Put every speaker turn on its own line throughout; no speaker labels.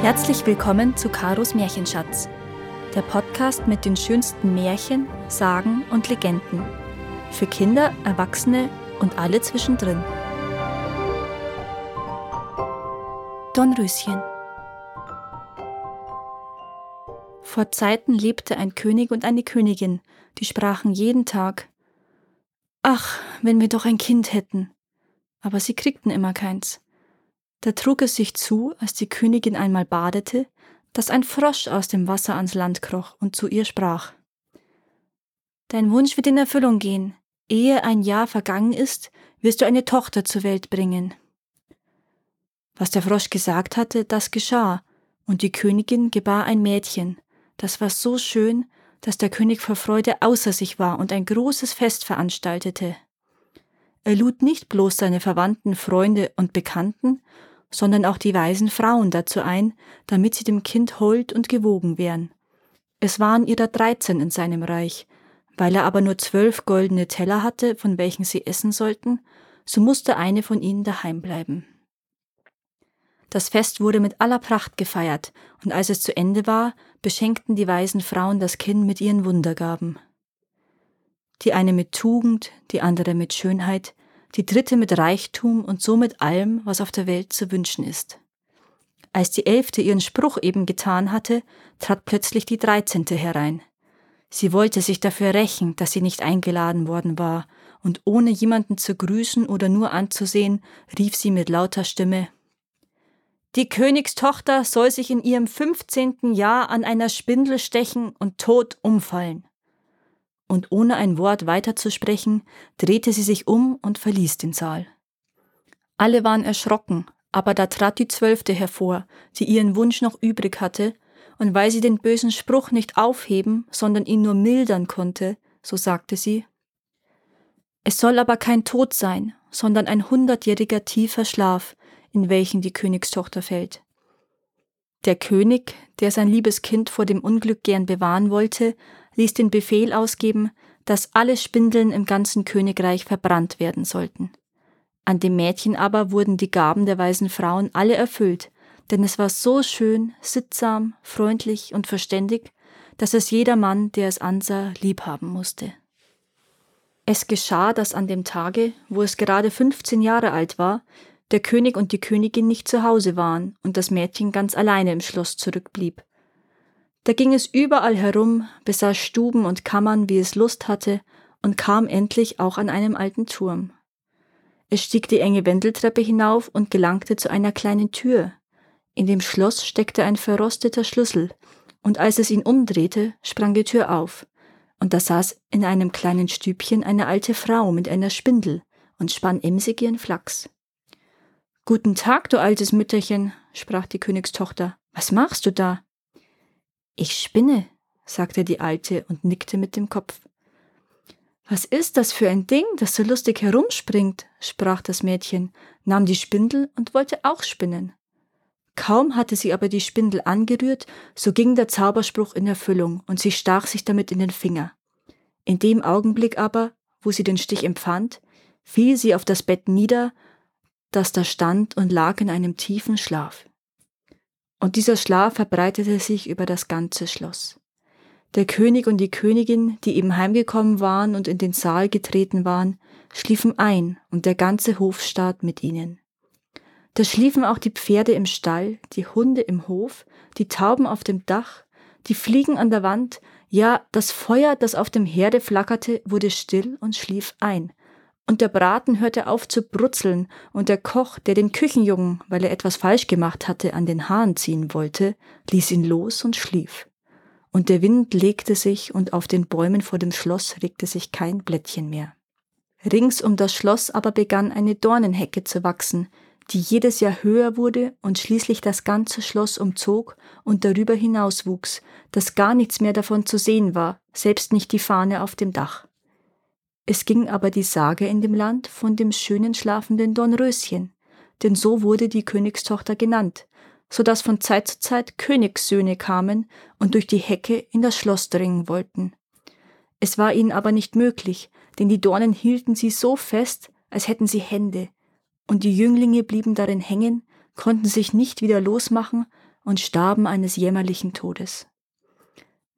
Herzlich willkommen zu Karos Märchenschatz, der Podcast mit den schönsten Märchen, Sagen und Legenden. Für Kinder, Erwachsene und alle zwischendrin. Dornröschen Vor Zeiten lebte ein König und eine Königin, die sprachen jeden Tag Ach, wenn wir doch ein Kind hätten. Aber sie kriegten immer keins. Da trug es sich zu, als die Königin einmal badete, dass ein Frosch aus dem Wasser ans Land kroch und zu ihr sprach Dein Wunsch wird in Erfüllung gehen. Ehe ein Jahr vergangen ist, wirst du eine Tochter zur Welt bringen. Was der Frosch gesagt hatte, das geschah, und die Königin gebar ein Mädchen, das war so schön, dass der König vor Freude außer sich war und ein großes Fest veranstaltete. Er lud nicht bloß seine Verwandten, Freunde und Bekannten, sondern auch die weisen Frauen dazu ein, damit sie dem Kind hold und gewogen wären. Es waren ihrer dreizehn in seinem Reich, weil er aber nur zwölf goldene Teller hatte, von welchen sie essen sollten, so musste eine von ihnen daheim bleiben. Das Fest wurde mit aller Pracht gefeiert, und als es zu Ende war, beschenkten die weisen Frauen das Kind mit ihren Wundergaben. Die eine mit Tugend, die andere mit Schönheit, die dritte mit Reichtum und so mit allem, was auf der Welt zu wünschen ist. Als die Elfte ihren Spruch eben getan hatte, trat plötzlich die Dreizehnte herein. Sie wollte sich dafür rächen, dass sie nicht eingeladen worden war, und ohne jemanden zu grüßen oder nur anzusehen, rief sie mit lauter Stimme Die Königstochter soll sich in ihrem fünfzehnten Jahr an einer Spindel stechen und tot umfallen und ohne ein Wort weiterzusprechen, drehte sie sich um und verließ den Saal. Alle waren erschrocken, aber da trat die Zwölfte hervor, die ihren Wunsch noch übrig hatte, und weil sie den bösen Spruch nicht aufheben, sondern ihn nur mildern konnte, so sagte sie Es soll aber kein Tod sein, sondern ein hundertjähriger tiefer Schlaf, in welchen die Königstochter fällt. Der König, der sein liebes Kind vor dem Unglück gern bewahren wollte, ließ den Befehl ausgeben, dass alle Spindeln im ganzen Königreich verbrannt werden sollten. An dem Mädchen aber wurden die Gaben der weisen Frauen alle erfüllt, denn es war so schön, sittsam, freundlich und verständig, dass es jeder Mann, der es ansah, liebhaben musste. Es geschah, dass an dem Tage, wo es gerade 15 Jahre alt war, der König und die Königin nicht zu Hause waren und das Mädchen ganz alleine im Schloss zurückblieb. Da ging es überall herum, besah Stuben und Kammern, wie es Lust hatte, und kam endlich auch an einem alten Turm. Es stieg die enge Wendeltreppe hinauf und gelangte zu einer kleinen Tür. In dem Schloss steckte ein verrosteter Schlüssel, und als es ihn umdrehte, sprang die Tür auf, und da saß in einem kleinen Stübchen eine alte Frau mit einer Spindel und spann emsig ihren Flachs. Guten Tag, du altes Mütterchen, sprach die Königstochter. Was machst du da? Ich spinne, sagte die Alte und nickte mit dem Kopf. Was ist das für ein Ding, das so lustig herumspringt? sprach das Mädchen, nahm die Spindel und wollte auch spinnen. Kaum hatte sie aber die Spindel angerührt, so ging der Zauberspruch in Erfüllung und sie stach sich damit in den Finger. In dem Augenblick aber, wo sie den Stich empfand, fiel sie auf das Bett nieder, das da stand und lag in einem tiefen Schlaf und dieser Schlaf verbreitete sich über das ganze Schloss. Der König und die Königin, die eben heimgekommen waren und in den Saal getreten waren, schliefen ein und der ganze Hofstaat mit ihnen. Da schliefen auch die Pferde im Stall, die Hunde im Hof, die Tauben auf dem Dach, die Fliegen an der Wand, ja, das Feuer, das auf dem Herde flackerte, wurde still und schlief ein, und der Braten hörte auf zu brutzeln, und der Koch, der den Küchenjungen, weil er etwas falsch gemacht hatte, an den Haaren ziehen wollte, ließ ihn los und schlief. Und der Wind legte sich, und auf den Bäumen vor dem Schloss regte sich kein Blättchen mehr. Rings um das Schloss aber begann eine Dornenhecke zu wachsen, die jedes Jahr höher wurde und schließlich das ganze Schloss umzog und darüber hinaus wuchs, dass gar nichts mehr davon zu sehen war, selbst nicht die Fahne auf dem Dach. Es ging aber die Sage in dem Land von dem schönen schlafenden Dornröschen, denn so wurde die Königstochter genannt, so dass von Zeit zu Zeit Königssöhne kamen und durch die Hecke in das Schloss dringen wollten. Es war ihnen aber nicht möglich, denn die Dornen hielten sie so fest, als hätten sie Hände, und die Jünglinge blieben darin hängen, konnten sich nicht wieder losmachen und starben eines jämmerlichen Todes.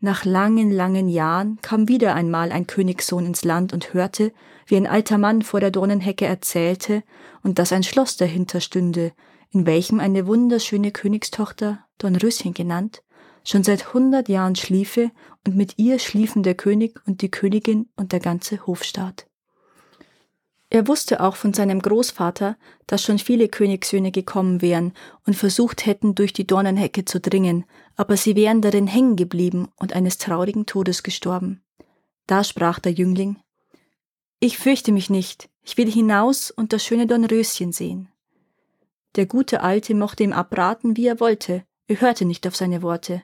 Nach langen, langen Jahren kam wieder einmal ein Königssohn ins Land und hörte, wie ein alter Mann vor der Dornenhecke erzählte und dass ein Schloss dahinter stünde, in welchem eine wunderschöne Königstochter, Dornröschen genannt, schon seit hundert Jahren schliefe und mit ihr schliefen der König und die Königin und der ganze Hofstaat. Er wusste auch von seinem Großvater, dass schon viele Königssöhne gekommen wären und versucht hätten, durch die Dornenhecke zu dringen, aber sie wären darin hängen geblieben und eines traurigen Todes gestorben. Da sprach der Jüngling Ich fürchte mich nicht, ich will hinaus und das schöne Dornröschen sehen. Der gute Alte mochte ihm abraten, wie er wollte, er hörte nicht auf seine Worte.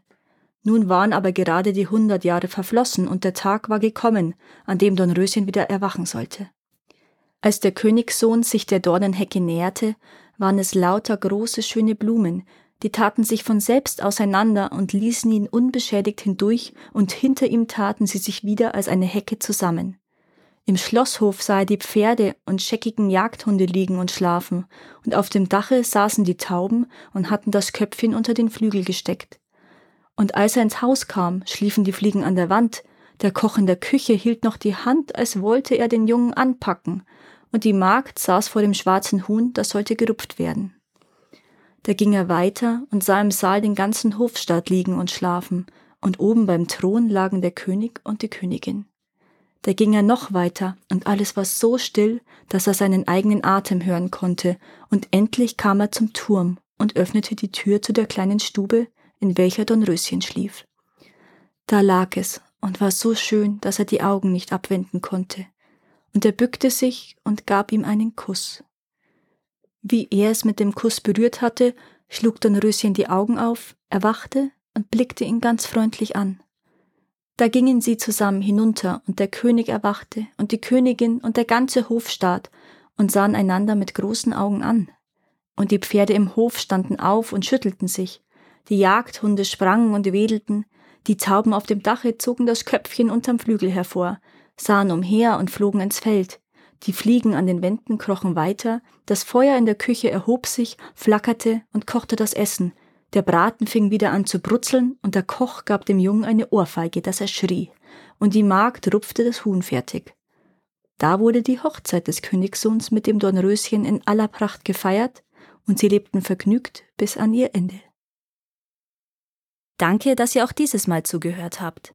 Nun waren aber gerade die hundert Jahre verflossen und der Tag war gekommen, an dem Dornröschen wieder erwachen sollte. Als der Königssohn sich der Dornenhecke näherte, waren es lauter große, schöne Blumen, die taten sich von selbst auseinander und ließen ihn unbeschädigt hindurch, und hinter ihm taten sie sich wieder als eine Hecke zusammen. Im Schlosshof sah er die Pferde und scheckigen Jagdhunde liegen und schlafen, und auf dem Dache saßen die Tauben und hatten das Köpfchen unter den Flügel gesteckt. Und als er ins Haus kam, schliefen die Fliegen an der Wand, der Koch in der Küche hielt noch die Hand, als wollte er den Jungen anpacken, und die Magd saß vor dem schwarzen Huhn, das sollte gerupft werden. Da ging er weiter und sah im Saal den ganzen Hofstaat liegen und schlafen, und oben beim Thron lagen der König und die Königin. Da ging er noch weiter, und alles war so still, dass er seinen eigenen Atem hören konnte, und endlich kam er zum Turm und öffnete die Tür zu der kleinen Stube, in welcher Dornröschen schlief. Da lag es und war so schön, dass er die Augen nicht abwenden konnte und er bückte sich und gab ihm einen Kuss. Wie er es mit dem Kuss berührt hatte, schlug Dornröschen die Augen auf, erwachte und blickte ihn ganz freundlich an. Da gingen sie zusammen hinunter, und der König erwachte, und die Königin und der ganze Hofstaat, und sahen einander mit großen Augen an. Und die Pferde im Hof standen auf und schüttelten sich, die Jagdhunde sprangen und wedelten, die Tauben auf dem Dache zogen das Köpfchen unterm Flügel hervor, sahen umher und flogen ins Feld. Die Fliegen an den Wänden krochen weiter, das Feuer in der Küche erhob sich, flackerte und kochte das Essen. Der Braten fing wieder an zu brutzeln und der Koch gab dem Jungen eine Ohrfeige, dass er schrie, und die Magd rupfte das Huhn fertig. Da wurde die Hochzeit des Königssohns mit dem Dornröschen in aller Pracht gefeiert, und sie lebten vergnügt bis an ihr Ende. Danke, dass ihr auch dieses Mal zugehört habt.